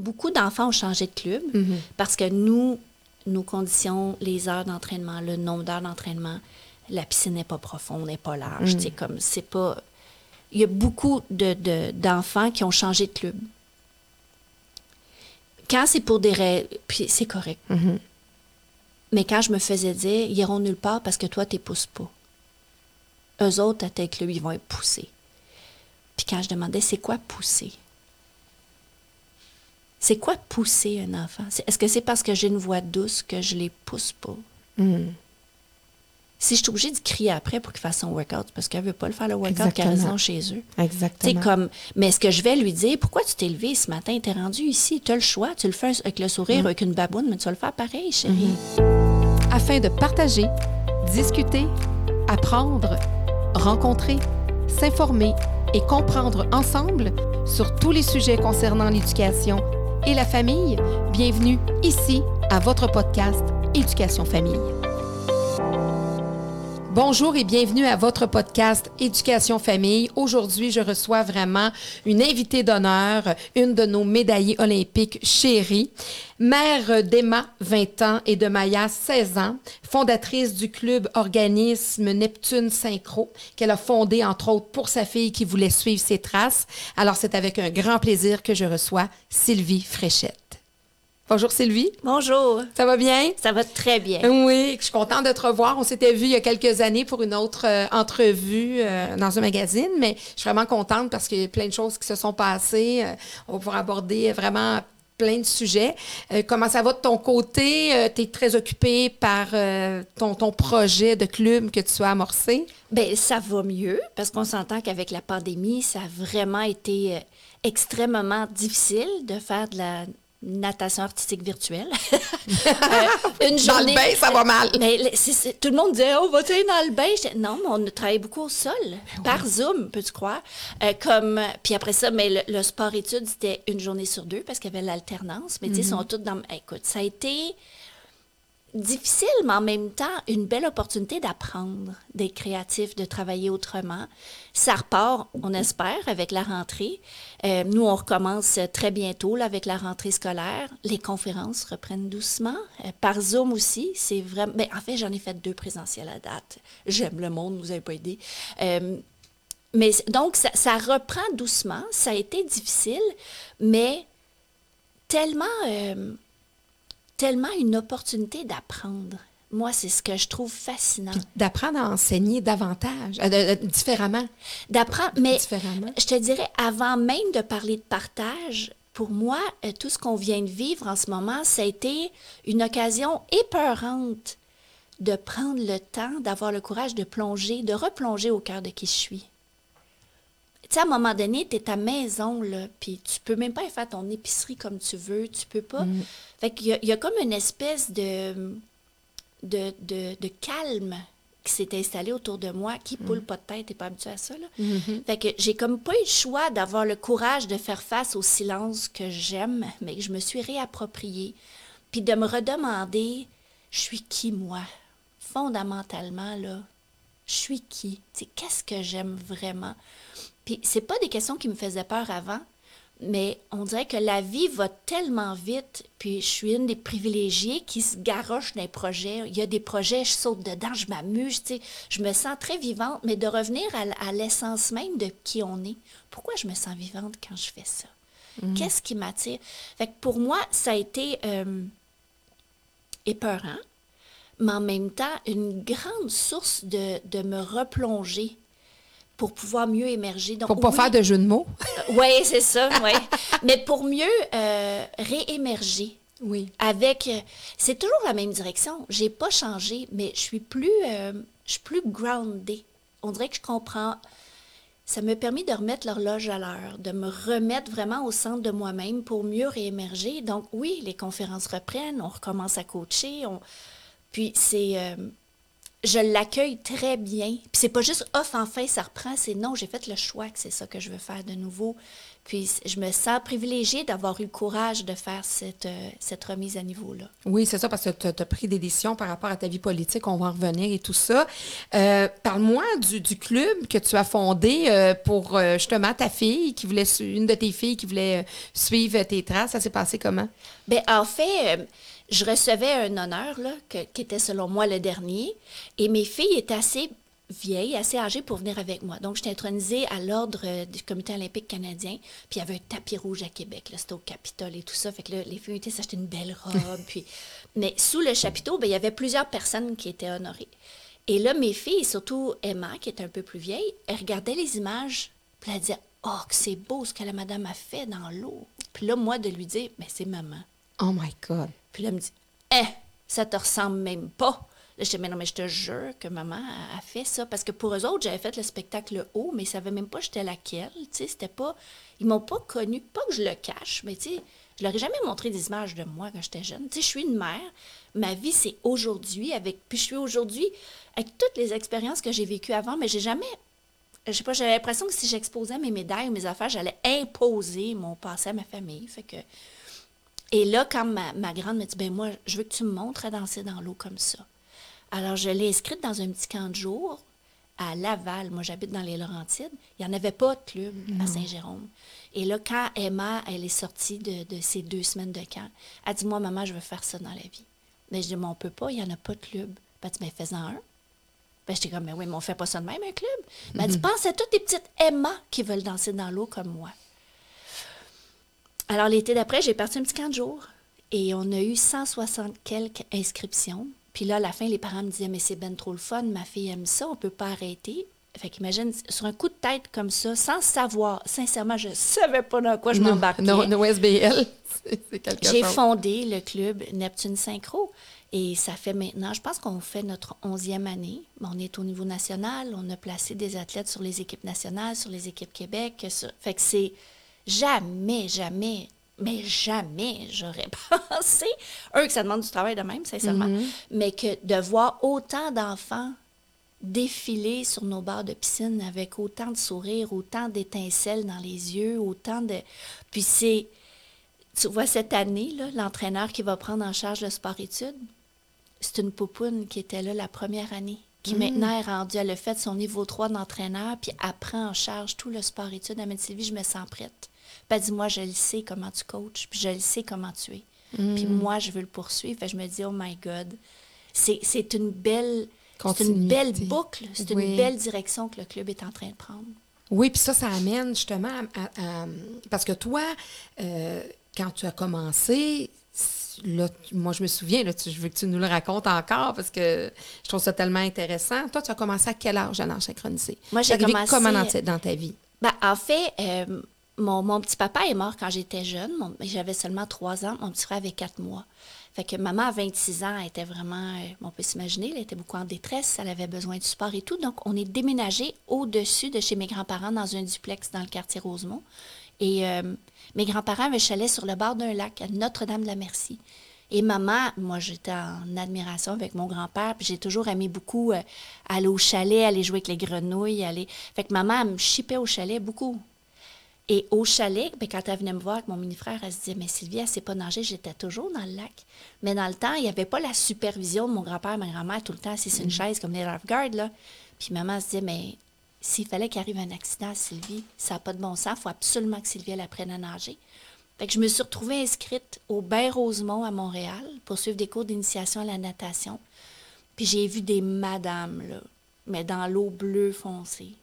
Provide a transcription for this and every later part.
beaucoup d'enfants ont changé de club parce que nous, nos conditions, les heures d'entraînement, le nombre d'heures d'entraînement, la piscine n'est pas profonde, n'est pas large. C'est comme, c'est pas. Il y a beaucoup de, de- d'enfants qui ont changé de club. Quand c'est pour des raisons, puis c'est correct. Mais quand je me faisais dire, ils iront nulle part parce que toi, tu pousses pas. Eux autres, à tel club, ils vont être poussés. Puis quand je demandais, c'est quoi pousser? C'est quoi pousser un enfant? Est-ce que c'est parce que j'ai une voix douce que je les pousse pas? Si je suis obligée de crier après pour qu'il fasse son workout, c'est parce qu'elle veut pas le faire le workout, qu'elle reste chez eux. Exactement. Tu sais, comme, mais est-ce que je vais lui dire, pourquoi tu t'es levé ce matin, t'es rendu ici, tu as le choix, tu le fais avec le sourire, avec une baboune, mais tu vas le faire pareil, chérie. afin de partager, discuter, apprendre, rencontrer, s'informer et comprendre ensemble sur tous les sujets concernant l'éducation et la famille. Bienvenue ici à votre podcast Éducation Famille. Bonjour et bienvenue à votre podcast Éducation Famille. Aujourd'hui, je reçois vraiment une invitée d'honneur, une de nos médaillées olympiques chéries, mère d'Emma, 20 ans, et de Maya, 16 ans, fondatrice du club organisme Neptune Synchro, qu'elle a fondé entre autres pour sa fille qui voulait suivre ses traces. Alors, c'est avec un grand plaisir que je reçois Sylvie Fréchette. Bonjour Sylvie, Bonjour, ça va bien? ça va très bien. Oui, je suis contente de te revoir. On s'était vu il y a quelques années pour une autre euh, entrevue euh, dans un magazine, mais je suis vraiment contente parce qu'il y a plein de choses qui se sont passées. Euh, on va pouvoir aborder vraiment plein de sujets. Comment ça va de ton côté? tu es très occupée par ton, ton projet de club que tu as amorcé? Ben ça va mieux parce qu'on s'entend qu'avec la pandémie, ça a vraiment été extrêmement difficile de faire de la natation artistique virtuelle. Euh, une Dans le bain, ça va mal. Mais tout le monde disait, oh, va-tu aller dans le bain? Non, mais on a travaillé beaucoup au sol, par Zoom, peux-tu croire? Euh, comme, puis après ça, mais le, le sport-études, c'était une journée sur deux parce qu'il y avait l'alternance. Mais tu sais, ils sont tous dans... Écoute, ça a été difficile, mais en même temps, une belle opportunité d'apprendre, d'être créatif, de travailler autrement. Ça repart, on espère, avec la rentrée. Euh, nous, on recommence très bientôt là, avec la rentrée scolaire. Les conférences reprennent doucement. Euh, par Zoom aussi, c'est vraiment... En fait, j'en ai fait deux présentielles à date. J'aime le monde, vous n'avez pas aidé. Euh, mais donc, ça reprend doucement. Ça a été difficile, mais tellement... tellement une opportunité d'apprendre. Moi, c'est ce que je trouve fascinant. D'apprendre à enseigner davantage, euh, différemment. D'apprendre, mais Différemment. je te dirais, avant même de parler de partage, pour moi, euh, tout ce qu'on vient de vivre en ce moment, ça a été une occasion épeurante de prendre le temps, d'avoir le courage de plonger, de replonger au cœur de qui je suis. Tu sais, à un moment donné, tu es à maison, là, puis tu peux même pas faire ton épicerie comme tu veux, tu peux pas. Fait qu'il y a, il y a comme une espèce de, de, de, de calme qui s'est installé autour de moi. Qui poule pas de tête, t'es pas habitué à ça, là? Fait que j'ai comme pas eu le choix d'avoir le courage de faire face au silence que j'aime, mais que je me suis réapproprié. Puis de me redemander, je suis qui, moi? Fondamentalement, là, je suis qui? Qu'est-ce que j'aime vraiment? Puis c'est pas des questions qui me faisaient peur avant, mais on dirait que la vie va tellement vite, puis je suis une des privilégiées qui se garoche dans les projets. Il y a des projets, je saute dedans, je m'amuse, tu sais, je me sens très vivante, mais de revenir à, l'essence même de qui on est. Pourquoi je me sens vivante quand je fais ça? Qu'est-ce qui m'attire? Fait que pour moi, ça a été euh, épeurant, mais en même temps, une grande source de, de me replonger pour pouvoir mieux émerger. Donc, Pour pas oui, faire de jeu de mots. oui, c'est ça, oui. Mais pour mieux euh, réémerger. Oui. Avec, euh, c'est toujours la même direction. J'ai pas changé, mais je suis plus, euh, je suis plus grounded. On dirait que je comprends. Ça m'a permis de remettre l'horloge à l'heure, de me remettre vraiment au centre de moi-même pour mieux réémerger. Donc oui, les conférences reprennent, on recommence à coacher, on... puis c'est, euh, je l'accueille très bien. Puis c'est pas juste off enfin ça reprend, c'est non, j'ai fait le choix que c'est ça que je veux faire de nouveau. Puis je me sens privilégiée d'avoir eu le courage de faire cette, euh, cette remise à niveau-là. Oui, c'est ça, parce que tu as, pris des décisions par rapport à ta vie politique, on va en revenir et tout ça. Euh, parle-moi du, du, club que tu as fondé euh, pour justement ta fille, qui voulait, une de tes filles qui voulait suivre tes traces. Ça s'est passé comment? Bien, en fait, je recevais un honneur là, qui était selon moi le dernier, et mes filles étaient assez vieille, assez âgée pour venir avec moi. Donc, j'étais intronisée à l'ordre du Comité olympique canadien. Puis, il y avait un tapis rouge à Québec. C'était au Capitole et tout ça. Fait que là, les filles étaient s'acheter une belle robe. puis... Mais sous le chapiteau, ben, il y avait plusieurs personnes qui étaient honorées. Et là, mes filles, surtout Emma, qui était un peu plus vieille, elle regardait les images. Puis, elle disait Oh, que c'est beau ce que la madame a fait dans l'eau. Puis là, moi, de lui dire Mais c'est maman. Oh my God. Puis là, elle me dit Eh, ça te ressemble même pas. Là, je disais, mais non, mais je te jure que maman a, fait ça. Parce que pour eux autres, j'avais fait le spectacle haut, mais ils ne savaient même pas j'étais laquelle. Tu sais, c'était pas. Ils m'ont pas connu. Pas que je le cache, mais tu sais, je leur ai jamais montré des images de moi quand j'étais jeune. Tu sais, je suis une mère. Ma vie, c'est aujourd'hui. avec Puis je suis aujourd'hui avec toutes les expériences que j'ai vécues avant, mais j'ai jamais. Je sais pas, j'avais l'impression que si j'exposais mes médailles ou mes affaires, j'allais imposer mon passé à ma famille. Et là, quand ma, ma grande me dit, ben moi, je veux que tu me montres à danser dans l'eau comme ça. Alors, je l'ai inscrite dans un petit camp de jour à Laval. Moi, j'habite dans les Laurentides. Il n'y en avait pas de club à Saint-Jérôme. Et là, quand Emma, elle est sortie de, de, ces deux semaines de camp, elle dit Moi, maman, je veux faire ça dans la vie. Mais je dis Mais on ne peut pas, il n'y en a pas de club. Ben, tu Mais fais-en un. Ben, j'étais comme Mais oui, mais on fait pas ça de même, un club. Ben, elle dit Pense à toutes les petites Emma qui veulent danser dans l'eau comme moi. Alors, l'été d'après, j'ai parti un petit camp de jour. Et on a eu 160 quelques inscriptions. Puis là, à la fin, les parents me disaient, mais c'est ben trop le fun, ma fille aime ça, on peut pas arrêter. Fait qu'imagine, sur un coup de tête comme ça, sans savoir, sincèrement, je savais pas dans quoi je m'embarquais. Non, no, SBL, c'est quelque J'ai fondé le club Neptune Synchro. Et ça fait maintenant, je pense qu'on fait notre onzième année. On est au niveau national. On a placé des athlètes sur les équipes nationales, sur les équipes Québec. Fait que c'est jamais, jamais mais jamais j'aurais pensé, un, que ça demande du travail de même, sincèrement, mm-hmm. mais que de voir autant d'enfants défiler sur nos bords de piscine avec autant de sourires, autant d'étincelles dans les yeux, autant de... Puis c'est, tu vois, cette année, l'entraîneur qui va prendre en charge le sport-études, c'est une poupoune qui était là la première année, qui mm. maintenant est rendue, elle a fait son niveau 3 d'entraîneur, puis elle prend en charge tout le sport-études. Elle m'a dit, Sylvie, je me sens prête. Puis dit, moi, je le sais comment tu coaches, puis je le sais comment tu es. Puis mm. moi, je veux le poursuivre. je me dis, oh my God, c'est une belle... C'est une belle boucle, c'est une belle direction que le club est en train de prendre. Oui, puis ça, ça amène justement à, parce que toi, euh, quand tu as commencé, là, moi, je me souviens, là, je veux que tu nous le racontes encore parce que je trouve ça tellement intéressant. Toi, tu as commencé à quel âge à l'âge synchronisé? Moi, j'ai commencé... comment dans, dans, ta vie? Ben, en fait, euh, mon, petit papa est mort quand j'étais jeune. J'avais seulement trois ans. Mon petit frère avait quatre mois. Fait que maman, à 26 ans, était vraiment, euh, on peut s'imaginer, elle était beaucoup en détresse, elle avait besoin de support et tout. Donc, on est déménagé au-dessus de chez mes grands-parents dans un duplex dans le quartier Rosemont. Et euh, mes grands-parents avaient chalet sur le bord d'un lac à Notre-Dame-de-la-Merci. Et maman, moi, j'étais en admiration avec mon grand-père, puis j'ai toujours aimé beaucoup euh, aller au chalet, aller jouer avec les grenouilles, aller... Fait que maman, elle me chipait au chalet beaucoup. Et au chalet, ben, quand elle venait me voir avec mon mini-frère, elle se disait Mais Sylvie, elle ne sait pas nager, j'étais toujours dans le lac. Mais dans le temps, il n'y avait pas la supervision de mon grand-père, ma grand-mère, tout le temps, c'est une mm. chaise comme les lifeguards. Là. Puis maman se disait Mais s'il fallait qu'il un accident à Sylvie, ça n'a pas de bon sens, il faut absolument que Sylvie elle apprenne à nager. Fait que je me suis retrouvée inscrite au Bain Rosemont à Montréal pour suivre des cours d'initiation à la natation. Puis j'ai vu des madames, là, mais dans l'eau bleue foncée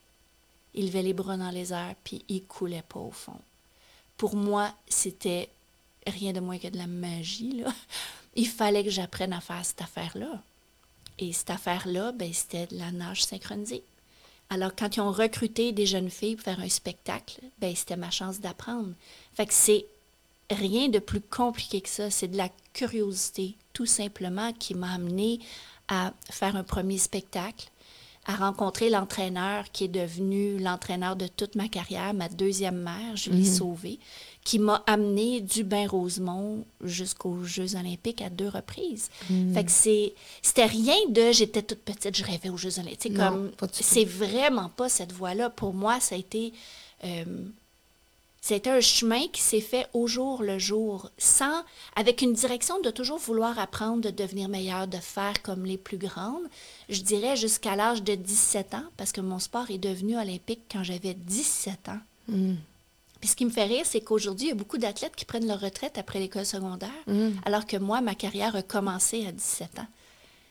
il levait les bras dans les airs, puis il coulait pas au fond. Pour moi, c'était rien de moins que de la magie. Il fallait que j'apprenne à faire cette affaire-là. Et cette affaire-là, ben, c'était de la nage synchronisée. Alors, quand ils ont recruté des jeunes filles pour faire un spectacle, ben, c'était ma chance d'apprendre. Fait que c'est rien de plus compliqué que ça. C'est de la curiosité, tout simplement, qui m'a amené à faire un premier spectacle à rencontrer l'entraîneur qui est devenu l'entraîneur de toute ma carrière, ma deuxième mère, Julie mhm. Sauvé, qui m'a amené du Bain Rosemont jusqu'aux Jeux olympiques à deux reprises. Mhm. Fait que c'est, c'était rien de j'étais toute petite, je rêvais aux Jeux olympiques. comme, c'est vraiment pas cette voie-là. Pour moi, ça a été euh, C'était un chemin qui s'est fait au jour le jour, sans, avec une direction de toujours vouloir apprendre, de devenir meilleur, de faire comme les plus grandes. Je dirais jusqu'à l'âge de 17 ans, parce que mon sport est devenu olympique quand j'avais 17 ans. Mm. Puis ce qui me fait rire, c'est qu'aujourd'hui, il y a beaucoup d'athlètes qui prennent leur retraite après l'école secondaire, Mm. alors que moi, ma carrière a commencé à 17 ans.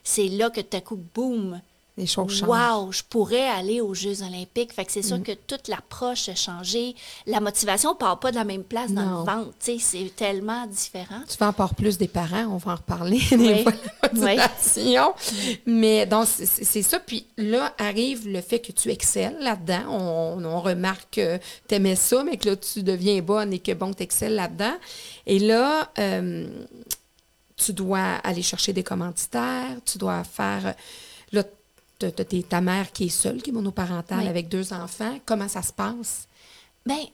C'est là que tout à coup, boum, Les choses changent. Wow, je pourrais aller aux Jeux olympiques. Fait que c'est Mm. sûr que toute l'approche a changé. La motivation ne part pas de la même place dans Non. le ventre. C'est tellement différent. Tu vas encore plus des parents, on va en reparler des Oui. fois, la Oui. motivation. Mais donc, c'est- ça. Puis là, arrive le fait que tu excelles là-dedans. On, on remarque que tu aimais ça, mais que là, tu deviens bonne et que bon, tu excelles là-dedans. Et là, euh, tu dois aller chercher des commanditaires, tu dois faire. Là, t'as- ta mère qui est seule, qui est monoparentale Oui. avec deux enfants. Comment ça se passe? Ben,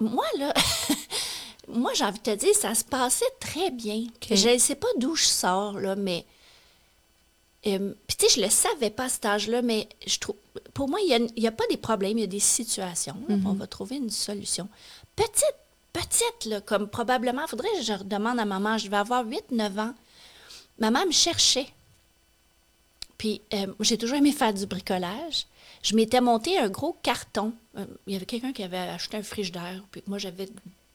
moi, là, moi, j'ai envie de te dire, ça se passait très bien. Je ne sais pas d'où je sors, là, mais. euh, Puis, tu sais, je le savais pas à cet âge-là, mais je trouve. Pour moi, il n'y a, pas des problèmes, il y a des situations. là, Mm-hmm. On va trouver une solution. Petite, petite, là, comme probablement, il faudrait que je demande à maman, je vais avoir 8-9 ans. Maman me cherchait. Puis, euh, j'ai toujours aimé faire du bricolage. Je m'étais monté un gros carton. Euh, il y avait quelqu'un qui avait acheté un frigidaire. Puis moi, j'avais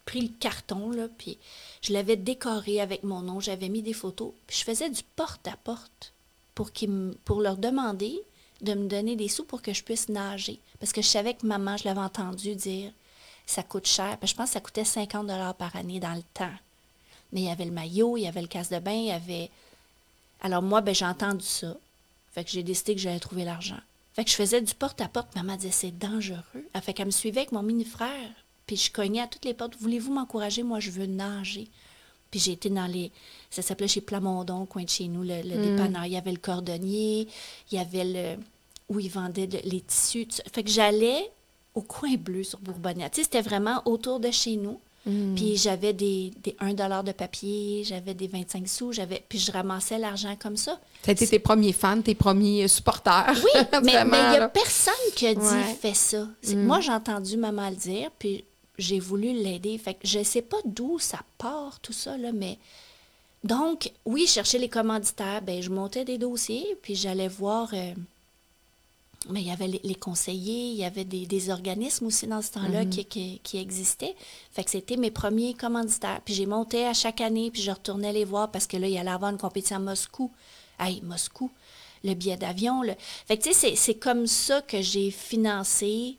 pris le carton, là, puis je l'avais décoré avec mon nom. J'avais mis des photos. Puis je faisais du porte-à-porte pour, leur demander de me donner des sous pour que je puisse nager. Parce que je savais que maman, je l'avais entendu dire, ça coûte cher. Puis je pense que ça coûtait 50 par année dans le temps. Mais il y avait le maillot, il y avait le casse de bain, il y avait... Alors moi, ben, j'ai entendu ça. Fait que j'ai décidé que j'allais trouver l'argent. Fait que je faisais du porte-à-porte. Maman disait, c'est dangereux. Elle fait qu'elle me suivait avec mon mini-frère. Puis je cognais à toutes les portes. Voulez-vous m'encourager? Moi, je veux nager. Puis j'ai été dans les... Ça s'appelait chez Plamondon, coin de chez nous, le, le dépanneur. Il y avait le cordonnier, il y avait le... où ils vendaient le- les tissus. Fait que j'allais au coin bleu sur Bourbonnais. Tu sais, c'était vraiment autour de chez nous. Puis j'avais des, des 1 de papier, j'avais des 25 sous, j'avais puis je ramassais l'argent comme ça. Ça a été tes premiers fans, tes premiers supporters. Oui, mais il n'y a personne qui a dit Ouais. fais ça. C'est- Moi, j'ai entendu maman le dire, puis j'ai voulu l'aider. Fait que je sais pas d'où ça part, tout ça, là, mais. Donc, oui, chercher les commanditaires, ben, je montais des dossiers, puis j'allais voir. euh, mais il y avait les, les conseillers, il y avait des, des organismes aussi dans ce temps-là qui, qui, qui existaient. Fait que c'était mes premiers commanditaires. Puis j'ai monté à chaque année, puis je retournais les voir parce que là, il allait avoir une compétition à Moscou. Hey, Moscou, le billet d'avion. Le... Fait que tu sais, c'est- c'est comme ça que j'ai financé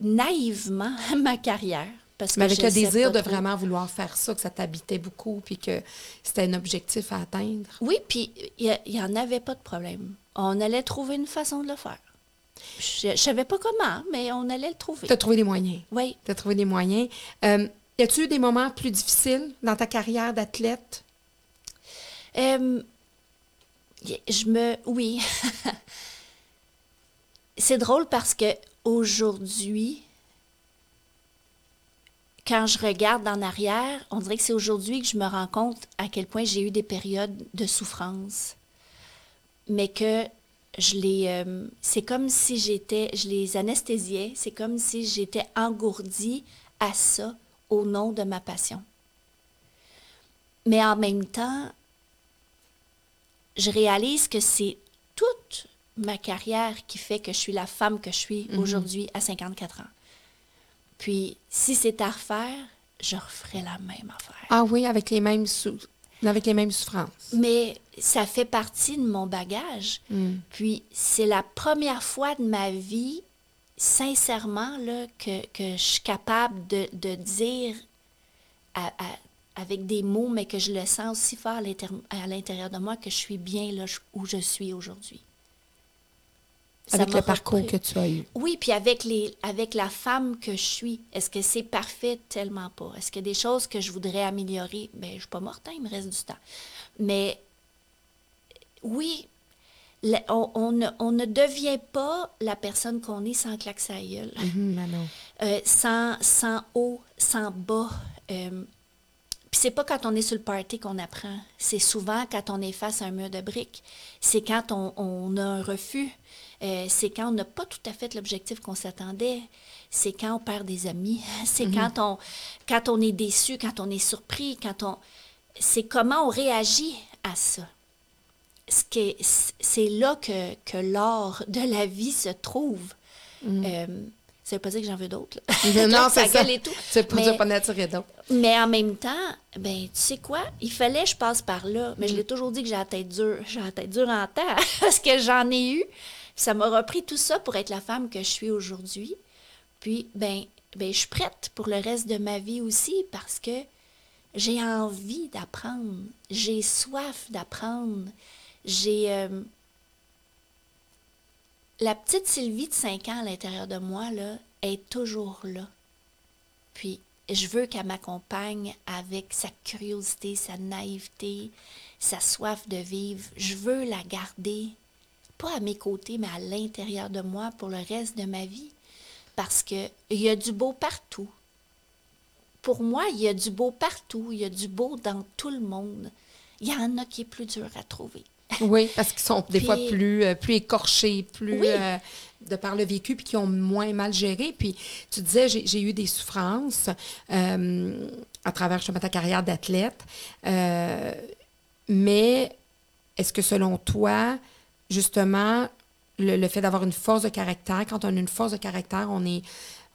naïvement ma carrière. Parce que Mais avec le désir de trop. vraiment vouloir faire ça, que ça t'habitait beaucoup, puis que c'était un objectif à atteindre. Oui, puis il n'y en avait pas de problème. On allait trouver une façon de le faire. Je ne savais pas comment, mais on allait le trouver. Tu as trouvé des moyens. Oui. Tu as trouvé des moyens. Euh, y a-tu eu des moments plus difficiles dans ta carrière d'athlète? Euh, je me. Oui. C'est drôle parce que aujourd'hui, quand je regarde en arrière, on dirait que c'est aujourd'hui que je me rends compte à quel point j'ai eu des périodes de souffrance. Mais que je les. euh, c'est comme si j'étais. Je les anesthésiais. C'est comme si j'étais engourdie à ça au nom de ma passion. Mais en même temps, je réalise que c'est toute ma carrière qui fait que je suis la femme que je suis aujourd'hui à 54 ans. Puis, si c'est à refaire, je referais la même affaire. Ah oui, avec les mêmes, sou- avec les mêmes souffrances. Mais ça fait partie de mon bagage. Mm. Puis, c'est la première fois de ma vie, sincèrement, là, que, que je suis capable de, de dire à- à- avec des mots, mais que je le sens aussi fort à l'intérieur de moi, que je suis bien là où je suis aujourd'hui. Avec le parcours repris. que tu as eu. Oui, puis avec, les, avec la femme que je suis, est-ce que c'est parfait? Tellement pas. Est-ce qu'il y a des choses que je voudrais améliorer? Bien, je ne suis pas morte, hein, il me reste du temps. Mais oui, le- on, on ne, on ne devient pas la personne qu'on est sans claque sa gueule, Mhm, ben euh, sans, sans haut, sans bas. Euh, puis c'est pas quand on est sur le party qu'on apprend. C'est souvent quand on est face à un mur de briques. C'est quand on, on a un refus. Euh, c'est quand on n'a pas tout à fait l'objectif qu'on s'attendait. C'est quand on perd des amis. C'est quand, on, quand on est déçu, quand on est surpris, quand on... C'est comment on réagit à ça. Ce C'est là que, que l'art de la vie se trouve. Euh, ça veut pas dire que j'en veux d'autres. non, Ça c'est ça. et tout. C'est pour Mais- dire pas d'autres. mais en même temps, ben, tu sais quoi? Il fallait que je passe par là. Mais je Mm. l'ai toujours dit que j'ai la tête dure. J'ai la tête dure en temps parce que j'en ai eu. Ça m'a repris tout ça pour être la femme que je suis aujourd'hui. Puis, ben, ben, je suis prête pour le reste de ma vie aussi parce que j'ai envie d'apprendre. J'ai soif d'apprendre. J'ai. euh, La petite Sylvie de 5 ans à l'intérieur de moi, là, est toujours là. Puis, je veux qu'elle m'accompagne avec sa curiosité, sa naïveté, sa soif de vivre. Je veux la garder, pas à mes côtés, mais à l'intérieur de moi pour le reste de ma vie. Parce qu'il y a du beau partout. Pour moi, il y a du beau partout. Il y a du beau dans tout le monde. Il y en a qui est plus dur à trouver. Oui, parce qu'ils sont des Puis- fois plus, euh, plus écorchés, plus Oui. euh, de par le vécu, puis qui ont moins mal géré. Puis tu disais, j'ai eu des souffrances euh, à travers justement ta carrière d'athlète. Mais est-ce que selon toi, justement, le, le fait d'avoir une force de caractère, quand on a une force de caractère, on est,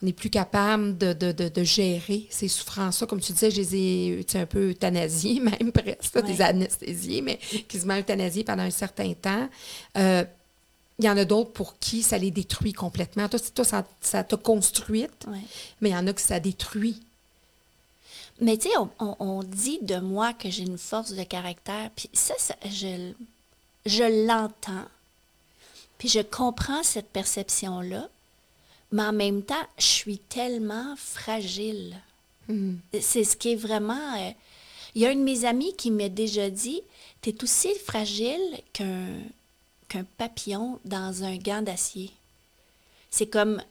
on est plus capable de, de, de, de gérer ces souffrances-là. Comme tu disais, je les ai un peu euthanasiées, même presque, Ouais. des anesthésiées, mais quasiment euthanasiées pendant un certain temps. Euh, il y en a d'autres pour qui ça les détruit complètement. Toi, toi ça, ça t'a construite, Ouais. mais il y en a que ça détruit. Mais tu sais, on, on- on dit de moi que j'ai une force de caractère, puis ça, ça, je, je l'entends, puis je comprends cette perception-là, mais en même temps, je suis tellement fragile. C'est ce qui est vraiment... euh, Il y a une de mes amies qui m'a déjà dit, tu es aussi fragile qu'un qu'un papillon dans un gant d'acier. C'est comme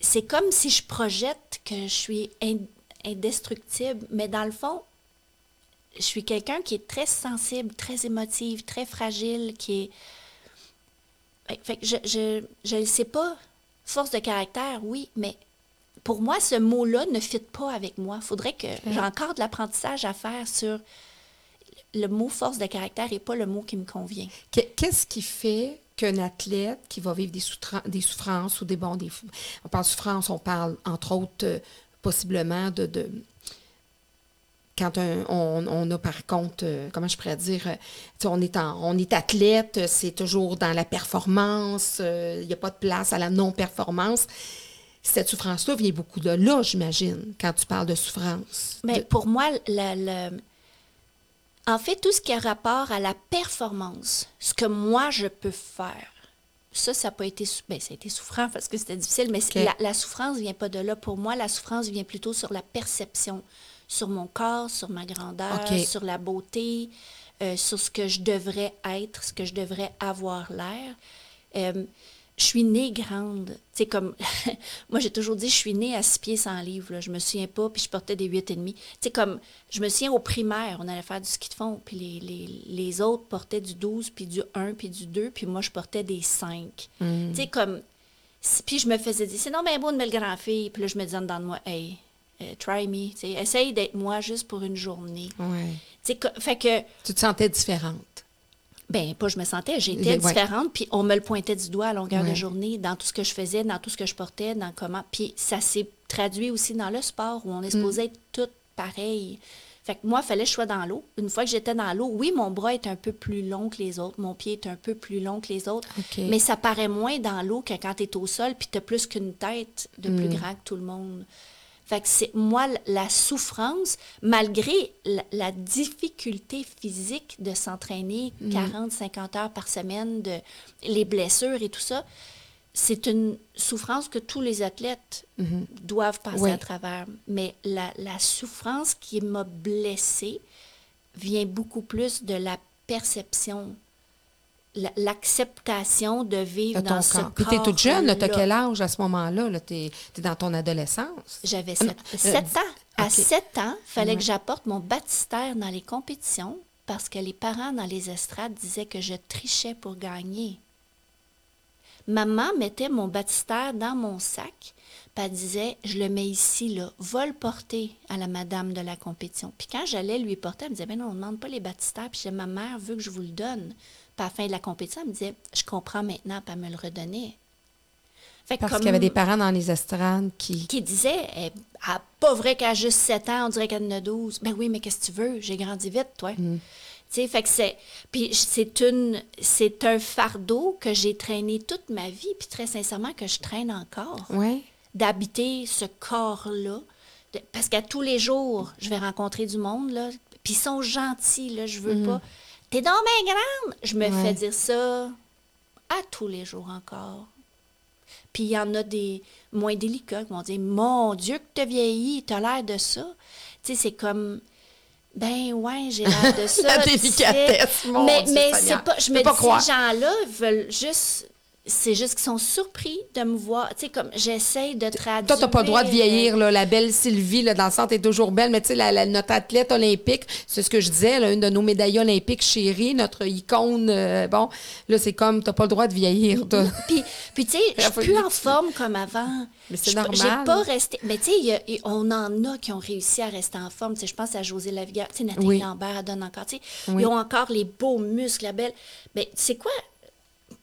c'est comme si je projette que je suis in- indestructible, mais dans le fond, je suis quelqu'un qui est très sensible, très émotive, très fragile, qui est... Fait- que je, je, je le sais pas. Force de caractère, oui, mais pour moi, ce mot-là ne fit pas avec moi. faudrait que j'ai encore de l'apprentissage à faire sur le mot force de caractère et pas le mot qui me convient. Que- Qu'est-ce qui fait qu'un athlète qui va vivre des, souffran- des souffrances ou des bons... Des, on parle de souffrance, on parle entre autres euh, possiblement de... de- quand un- on, on a par contre, euh, comment je pourrais dire, euh, on est, en, on est athlète, c'est toujours dans la performance, euh, il n'y a pas de place à la non-performance. Cette souffrance-là vient beaucoup de là, j'imagine, quand tu parles de souffrance. Mais De- pour moi, le, le- en fait, tout ce qui a rapport à la performance, ce que moi je peux faire, ça, ça n'a pas été, ben, ça a été souffrant parce que c'était difficile, mais la souffrance ne vient pas de là. Pour moi, la souffrance vient plutôt sur la perception, sur mon corps, sur ma grandeur, sur la beauté, euh, sur ce que je devrais être, ce que je devrais avoir l'air. Euh, je suis née grande. Comme, moi, j'ai toujours dit, je suis née à six pieds sans livre. Là. Je me souviens pas, puis je portais des huit et demi. Tu sais, comme, je me souviens au primaire, on allait faire du ski de fond, puis les, les, les autres portaient du 12, puis du 1, puis du 2, puis moi, je portais des 5. Tu sais, comme, puis je me faisais dire, c'est non, mais bon, une belle grande fille. Puis là, je me disais en dedans de moi, hey, euh, try me. Essaye d'être moi juste pour une journée. Ouais. Fait que, Tu te sentais différente. ben, pas je me sentais, j'étais Ouais. différente, puis on me le pointait du doigt à longueur Ouais. de journée, dans tout ce que je faisais, dans tout ce que je portais, dans comment. Puis ça s'est traduit aussi dans le sport, où on est supposé être toutes pareilles. Fait que moi, il fallait que je sois dans l'eau. Une fois que j'étais dans l'eau, oui, mon bras est un peu plus long que les autres, mon pied est un peu plus long que les autres, mais ça paraît moins dans l'eau que quand tu es au sol, puis tu as plus qu'une tête de plus grand que tout le monde. Fait que c'est moi la souffrance, malgré la, la difficulté physique de s'entraîner 40, 50 heures par semaine, de les blessures et tout ça, c'est une souffrance que tous les athlètes doivent passer Oui. à travers. Mais la, la souffrance qui m'a blessée vient beaucoup plus de la perception, l'acceptation de vivre dans ce corps. Puis t'es toute jeune, tu as quel âge à ce moment-là? Là? Tu es, dans ton adolescence? J'avais Euh, 7, ans. À. 7 ans, il fallait que j'apporte mon baptistère dans les compétitions parce que les parents dans les estrades disaient que je trichais pour gagner. Maman mettait mon baptistère dans mon sac, puis elle disait Je le mets ici, là, va le porter à la madame de la compétition. Puis quand j'allais lui porter, elle me disait Ben non, on ne demande pas les baptistères. Puis je disais, ma mère veut que je vous le donne. Puis à la fin de la compétition, elle me disait Je comprends maintenant, puis elle me le redonnait. Fait Parce comme- qu'il y avait des parents dans les estrades qui. qui disait eh, ah, pas vrai qu'à juste 7 ans, on dirait qu'elle en a 12. Ben oui, mais qu'est-ce que tu veux? J'ai grandi vite, toi. Mm. Tu sais, fait que c'est. Puis c'est une. C'est un fardeau que j'ai traîné toute ma vie, puis très sincèrement que je traîne encore. Oui. D'habiter ce corps-là. Parce qu'à tous les jours, je vais rencontrer du monde, là. Puis ils sont gentils, là. Je veux pas. T'es donc bien grande! Je me. Ouais. fais dire ça à tous les jours encore. Puis il y en a des moins délicats qui vont dire Mon Dieu, que t'as vieilli, t'as l'air de ça. Tu sais, c'est comme. Ben ouais, j'ai l'air de ça. La délicatesse, mon Mais, Dieu mais c'est pas. Je me dis, ces gens-là veulent juste. C'est juste qu'ils sont surpris de me voir. Tu sais, comme j'essaye de traduire. Toi, t'as pas le droit de vieillir, là, la belle Sylvie, là, dans le centre, est toujours belle, mais tu sais, la, la- notre athlète olympique, c'est ce que je disais, là, une de nos médailles olympiques chérie, notre icône, euh, bon, là, c'est comme, t'as pas le droit de vieillir. toi. Puis, puis tu sais, je suis plus en forme comme avant. Mais c'est Je- normal. J'ai pas resté. Mais tu sais, on en a qui ont réussi à rester en forme. Tu sais, je pense à José Lavigueur. Tu sais, Nathalie Oui. Lambert, elle donne encore. Tu sais, Oui. ils ont encore les beaux muscles, la belle. Mais tu sais quoi?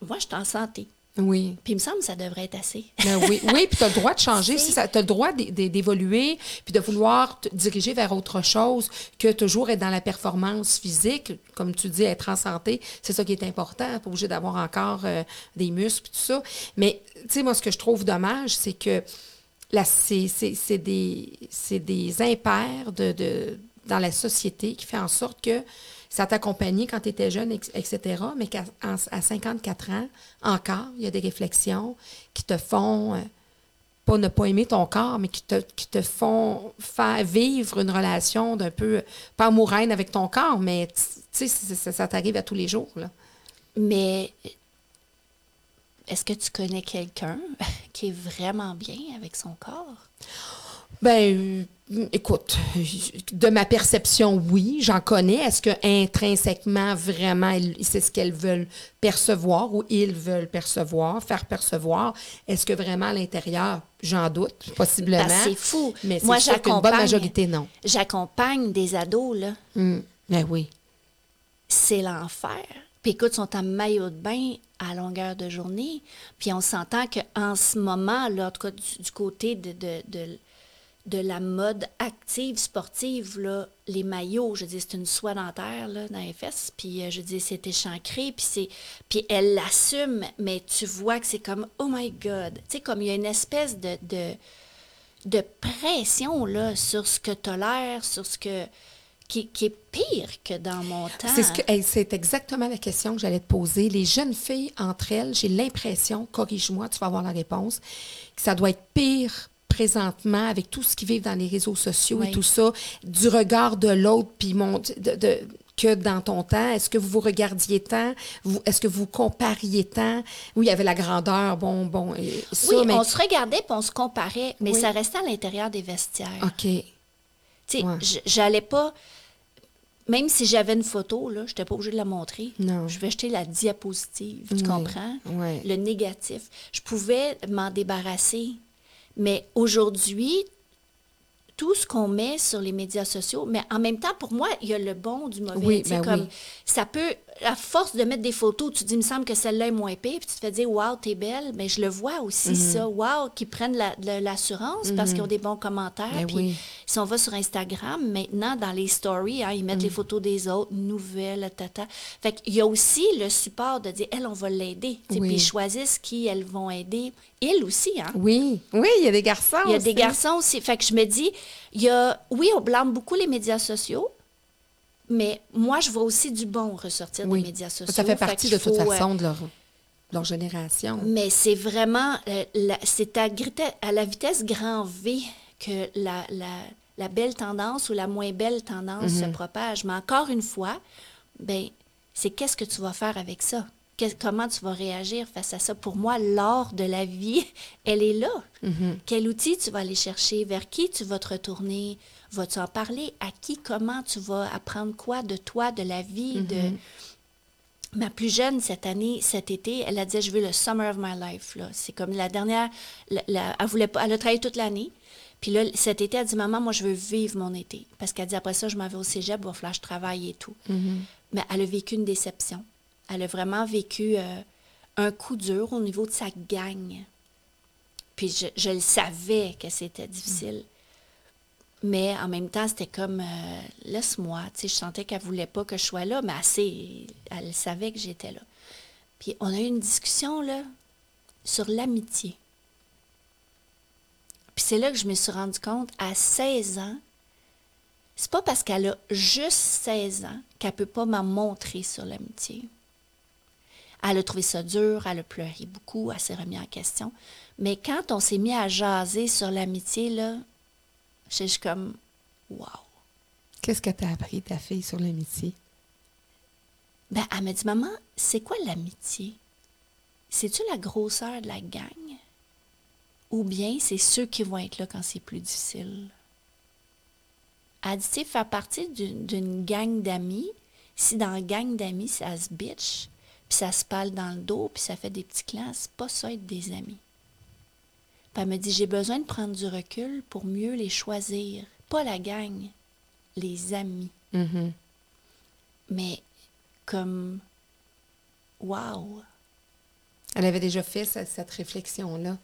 Moi, je suis en santé. Oui. Puis il me semble que ça devrait être assez. Ben oui, oui, puis tu as le droit de changer, tu as le droit d'é- d'é- d'évoluer, puis de vouloir te diriger vers autre chose que toujours être dans la performance physique, comme tu dis, être en santé, c'est ça qui est important, pas obligé d'avoir encore euh, des muscles, puis tout ça. Mais, tu sais, moi, ce que je trouve dommage, c'est que là, c'est des, impairs de, de- dans la société qui fait en sorte que ça t'accompagnait quand tu étais jeune, etc., mais à 54 ans, encore, il y a des réflexions qui te font, euh, pas ne pas aimer ton corps, mais qui te, qui te font faire vivre une relation d'un peu, pas amoureuse avec ton corps, mais tu sais, ça, t'arrive à tous les jours. Mais est-ce que tu connais quelqu'un qui est vraiment bien avec son corps? Ben, écoute, de ma perception, oui, j'en connais. Est-ce que intrinsèquement, vraiment, c'est ce qu'elles veulent percevoir ou ils veulent percevoir, faire percevoir? Est-ce que vraiment à l'intérieur, j'en doute, possiblement. Que c'est fou. Mais Moi, qu'une bonne j'accompagne- majorité, non. J'accompagne des ados, là. Hum, Ben oui. c'est l'enfer. Puis écoute, ils sont en maillot de bain à longueur de journée. Puis on s'entend qu'en ce moment, là, en tout cas du, du côté de, de, de, de la mode active, sportive, là, les maillots, je dis, c'est une soie dentaire là, dans les fesses. Puis euh, je dis, c'est échancré. Puis, c'est, puis elle l'assume, mais tu vois que c'est comme, oh my God. Tu sais, comme il y a une espèce de, de, pression là, sur ce que l'air, sur ce que. Qui, est pire que dans mon temps. C'est c'est exactement la question que j'allais te poser. Les jeunes filles, entre elles, j'ai l'impression, corrige-moi, tu vas avoir la réponse, que ça doit être pire présentement avec tout ce qui vivent dans les réseaux sociaux et tout ça, du regard de l'autre, puis mon, de, de- que dans ton temps. Est-ce que vous vous regardiez tant? Vous- Est-ce que vous compariez tant? Oui, il y avait la grandeur, bon, bon, et ça, Oui, mais... on se regardait puis on se comparait, mais Oui. ça restait à l'intérieur des vestiaires. OK. Tu sais, ouais. j'allais pas. Même si j'avais une photo, là, je n'étais pas obligée de la montrer. Non. Je vais jeter la diapositive, tu Oui, comprends? oui. Le négatif. Je pouvais m'en débarrasser. Mais aujourd'hui, tout ce qu'on met sur les médias sociaux, mais en même temps, pour moi, il y a le bon du mauvais. Oui, ben comme oui. ça peut, à force de mettre des photos, tu te dis, il me semble que celle-là est moins pire, puis tu te fais dire, waouh, t'es belle. Mais je le vois aussi, Mhm. ça. Waouh, qu'ils prennent la- l'assurance parce qu'ils ont des bons commentaires. Ben puis oui. si on va sur Instagram, maintenant, dans les stories, hein, ils mettent Mhm. les photos des autres, nouvelles, tata. Fait qu'il y a aussi le support de dire, elle, on va l'aider. Oui. Puis ils choisissent qui elles vont aider. Ils aussi, hein. Oui, oui, il y a des garçons Il y a des garçons aussi. Fait que je me dis, il y a, oui, on blâme beaucoup les médias sociaux, mais moi, je vois aussi du bon ressortir Oui. des médias sociaux. Ça fait partie de toute faut, euh, façon de leur, de leur génération. mais c'est vraiment, euh, c'est à, la vitesse grand V que la, la, la belle tendance ou la moins belle tendance Mhm. se propage. Mais encore une fois, ben, c'est qu'est-ce que tu vas faire avec ça? Comment tu vas réagir face à ça? Pour moi, l'art de la vie, elle est là. Mhm. Quel outil tu vas aller chercher? Vers qui tu vas te retourner? Vas-tu en parler? À qui? Comment? Tu vas apprendre quoi de toi, de la vie? de Ma plus jeune, cette année, cet été, elle a dit, je veux le summer of my life. Là. C'est comme la dernière, la- la- elle, voulait pas, elle a travaillé toute l'année. Puis là, cet été, elle dit, maman, moi, je veux vivre mon été. Parce qu'elle dit, après ça, je m'en vais au cégep, il va falloir que je travaille et tout. Mais elle a vécu une déception. Elle a vraiment vécu euh, un coup dur au niveau de sa gang. Puis je, je le savais que c'était difficile. Mais en même temps, c'était comme, euh, laisse-moi. Je sentais qu'elle voulait pas que je sois là, mais assez, elle savait que j'étais là. Puis on a eu une discussion, là, sur l'amitié. Puis c'est là que je me suis rendu compte, à 16 ans, c'est pas parce qu'elle a juste 16 ans qu'elle peut pas m'en montrer sur l'amitié. Elle a trouvé ça dur, elle a pleuré beaucoup, elle s'est remise en question. Mais quand on s'est mis à jaser sur l'amitié, là, j'étais juste comme, wow. Qu'est-ce que tu as appris, ta fille, sur l'amitié? Ben, elle m'a dit, maman, c'est quoi l'amitié? C'est-tu la grosseur de la gang? Ou bien c'est ceux qui vont être là quand c'est plus difficile? Elle dit, tu sais, faire partie d'une d'une gang d'amis, si dans la gang d'amis, ça se bitch, puis ça se parle dans le dos, puis ça fait des petits clans, c'est pas ça être des amis. Puis elle me dit, j'ai besoin de prendre du recul pour mieux les choisir. Pas la gang, les amis. Mhm. Mais comme, wow. Elle avait déjà fait ce- cette réflexion-là.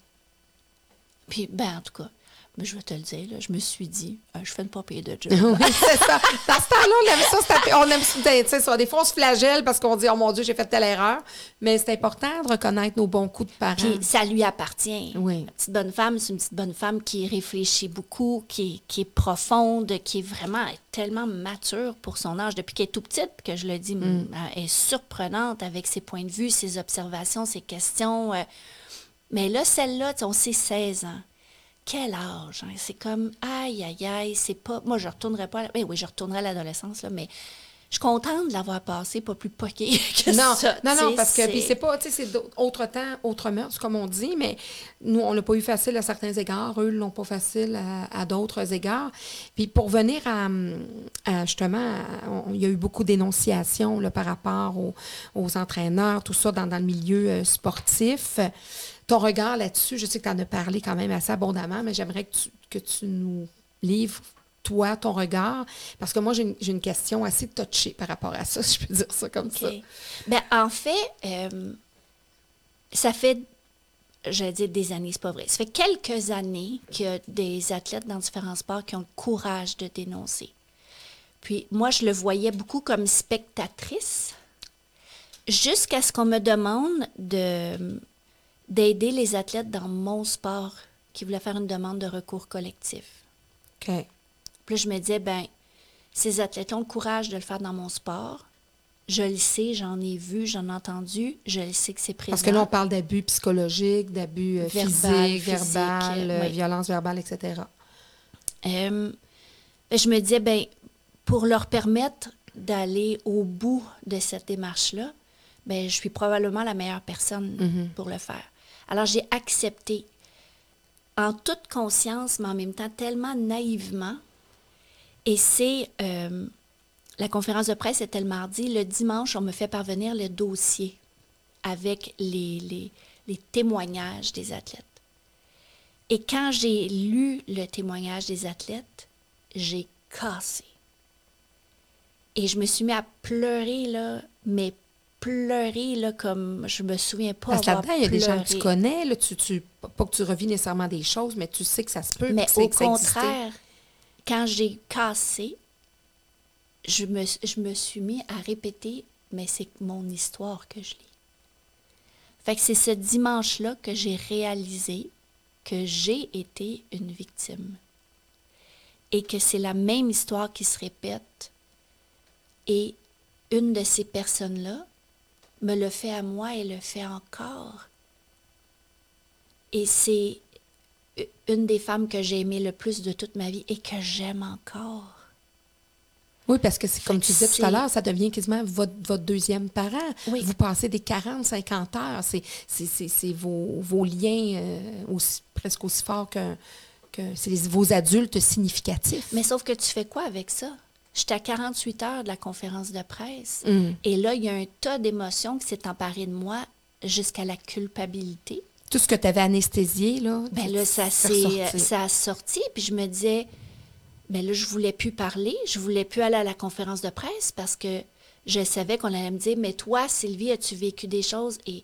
Puis, ben, en tout cas, ben, je vais te le dire, là, je me suis dit, euh, je fais une papier de job. oui, c'est ça. Dans ce temps-là, on aime ça, on aime ça, tu sais, ça. Des fois, on se flagelle parce qu'on dit, oh mon Dieu, j'ai fait telle erreur. Mais c'est important de reconnaître nos bons coups de parents. Puis, ça lui appartient. Oui. La petite bonne femme, c'est une petite bonne femme qui réfléchit beaucoup, qui, est- qui est profonde, qui est vraiment tellement mature pour son âge. Depuis qu'elle est tout petite, que je le dis, elle est surprenante avec ses points de vue, ses observations, ses questions. euh. Mais là, celle-là, on sait 16 ans. Quel âge, hein? C'est comme, aïe, aïe, aïe, c'est pas... Moi, je retournerai pas... à Ben oui, je retournerai à l'adolescence, mais je suis contente de l'avoir passé, pas plus poqué que Non, ça. non, non, parce que puis c'est pas, tu sais, c'est autre temps, autre mœurs, comme on dit, mais nous, on l'a pas eu facile à certains égards, eux l'ont pas facile à, à d'autres égards. Puis pour venir à, à, justement, il y a eu beaucoup d'énonciations par rapport aux, aux entraîneurs, tout ça dans, dans le milieu euh, sportif. Ton regard là-dessus, je sais que tu en as parlé quand même assez abondamment, mais j'aimerais que tu, que tu nous livres toi, ton regard, parce que moi, j'ai une, question assez touchée par rapport à ça, si je peux dire ça comme ça. Ben, en fait, euh, ça fait, j'allais dire des années, c'est pas vrai. Ça fait quelques années qu'il y a des athlètes dans différents sports qui ont le courage de dénoncer. Puis moi, je le voyais beaucoup comme spectatrice, jusqu'à ce qu'on me demande de, d'aider les athlètes dans mon sport qui voulaient faire une demande de recours collectif. OK. Puis là, je me disais, ben, ces athlètes ont le courage de le faire dans mon sport. Je le sais, j'en ai vu, j'en ai entendu, je le sais que c'est présent. Parce que là, on parle d'abus psychologiques, d'abus euh, Verbal, physiques, physique, verbal, euh, oui. violence verbale, etc. Euh, ben, je me disais, ben, pour leur permettre d'aller au bout de cette démarche-là, ben, je suis probablement la meilleure personne pour le faire. Alors, j'ai accepté, en toute conscience, mais en même temps tellement naïvement. Et c'est, euh, la conférence de presse était le mardi. Le dimanche, on me fait parvenir le dossier avec les, les- les témoignages des athlètes. Et quand j'ai lu le témoignage des athlètes, j'ai cassé. Et je me suis mis à pleurer, là, mais pleurer, là, comme je me souviens pas Parce là-dedans, il y a des gens que tu connais, là, tu, tu, pas que tu revis nécessairement des choses, mais tu sais que ça se peut. Mais au que ça existait. contraire, quand j'ai cassé, je me, suis mis à répéter, mais c'est mon histoire que je lis. Fait que c'est ce dimanche-là que j'ai réalisé que j'ai été une victime. Et que c'est la même histoire qui se répète. Et une de ces personnes-là me le fait à moi et le fait encore. Et c'est une des femmes que j'ai aimées le plus de toute ma vie et que j'aime encore. Oui, parce que c'est comme tu disais tout à l'heure, ça devient quasiment votre, votre deuxième parent. Oui. Vous passez des 40, 50 heures. C'est, c'est, vos, vos liens euh, aussi, presque aussi forts que c'est vos adultes significatifs. Mais sauf que tu fais quoi avec ça? J'étais à 48 heures de la conférence de presse. Mm. Et là, il y a un tas d'émotions qui s'est emparé de moi jusqu'à la culpabilité. Tout ce que tu avais anesthésié, là, Ben là, ça, s'est- ressorti. ça a sorti. Puis je me disais, ben là, je voulais plus parler. Je voulais plus aller à la conférence de presse parce que je savais qu'on allait me dire, mais toi, Sylvie, as-tu vécu des choses? Et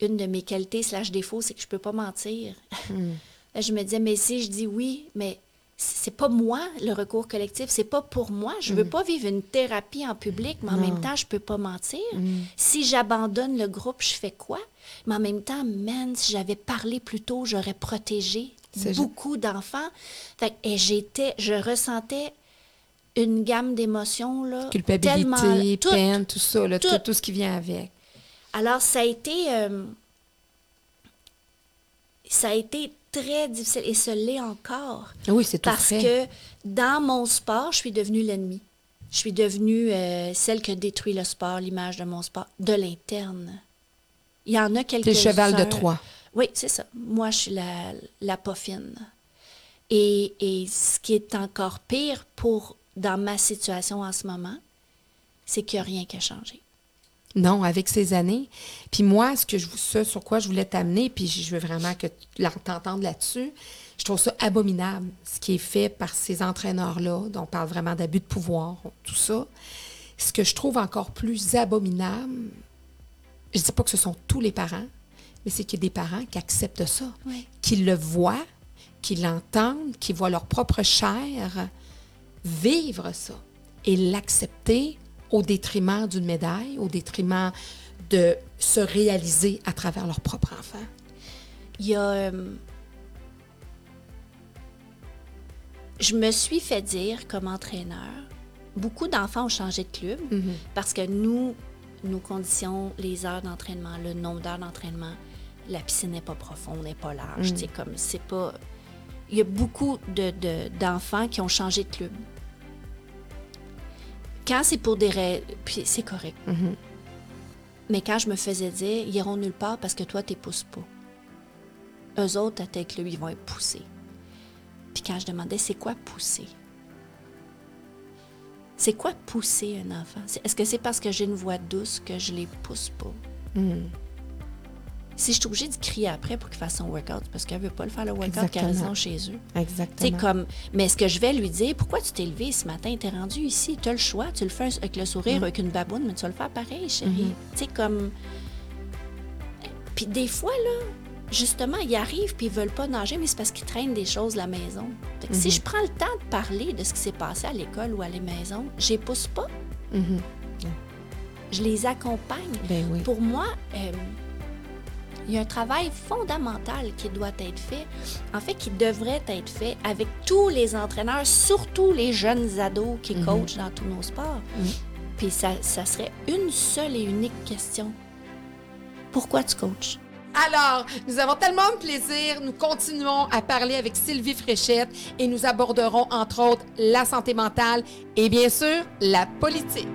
une de mes qualités slash défauts, c'est que je peux pas mentir. Hmm. Je me disais, mais si je dis oui, mais c'est pas moi le recours collectif, c'est pas pour moi. Je veux pas vivre une thérapie en public, mais en. Non. même temps, je peux pas mentir. Si j'abandonne le groupe, je fais quoi? Mais en même temps, man, si j'avais parlé plus tôt, j'aurais protégé beaucoup d'enfants. Et j'étais, je ressentais une gamme d'émotions là, Culpabilité, tellement tout. peine, tout ça, là, tout, tout. tout ce qui vient avec. Alors ça a été, euh, ça a été très difficile et ce l'est encore. Oui, c'est tout Parce que dans mon sport, je suis devenue l'ennemi. Je suis devenue euh, celle qui détruit le sport, l'image de mon sport, de l'interne. Il y en a quelques T'es le cheval de Troie. Oui, c'est ça. Moi, je suis la, la pas fine. Et, et ce qui est encore pire pour dans ma situation en ce moment, c'est qu'il n'y a rien qui a changé. Non, avec ces années. Puis moi, ce que je, ce sur quoi je voulais t'amener, puis je veux vraiment que tu t'entendes là-dessus, je trouve ça abominable, ce qui est fait par ces entraîneurs-là, dont on parle vraiment d'abus de pouvoir, tout ça. Ce que je trouve encore plus abominable, je dis pas que ce sont tous les parents, mais c'est qu'il y a des parents qui acceptent ça, Oui. qui le voient, qui l'entendent, qui voient leur propre chair vivre ça et l'accepter au détriment d'une médaille, au détriment de se réaliser à travers leur propre enfant. Il y a. euh, je me suis fait dire comme entraîneur, beaucoup d'enfants ont changé de club parce que nous, nous conditions les heures d'entraînement, le nombre d'heures d'entraînement. La piscine n'est pas profonde, n'est pas large. sais, comme c'est pas. Il y a beaucoup de- de- d'enfants qui ont changé de club. Quand c'est pour des raisons. Puis c'est correct. Mais quand je me faisais dire, ils iront nulle part parce que toi, tu pousses pas. Eux autres, à tel club, ils vont être poussés. Puis quand je demandais, c'est quoi pousser? C'est quoi pousser un enfant? Est-ce que c'est parce que j'ai une voix douce que je les pousse pas? Si je suis obligée de crier après pour qu'il fasse son workout, parce qu'elle veut pas le faire le workout, qu'elle raison chez eux. Exactement. comme, mais est-ce que je vais lui dire, pourquoi tu t'es levé ce matin, t'es rendu ici, tu as le choix, tu le fais avec le sourire, avec une baboune, mais tu vas le faire pareil, chérie. Tu sais, comme. Puis des fois, là, justement, ils arrivent puis ils veulent pas nager, mais c'est parce qu'ils traînent des choses à la maison. Fait que si je prends le temps de parler de ce qui s'est passé à l'école ou à la maison, je les pousse pas. Je les accompagne. Ben oui. Pour moi, euh, il y a un travail fondamental qui doit être fait, en fait, qui devrait être fait avec tous les entraîneurs, surtout les jeunes ados qui coachent dans tous nos sports. Puis ça, ça serait une seule et unique question. Pourquoi tu coaches? Alors, nous avons tellement de plaisir. Nous continuons à parler avec Sylvie Fréchette et nous aborderons entre autres la santé mentale et bien sûr la politique.